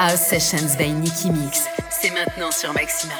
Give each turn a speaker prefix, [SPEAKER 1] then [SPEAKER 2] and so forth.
[SPEAKER 1] House Sessions by Nicky Mix. C'est maintenant sur Maxima.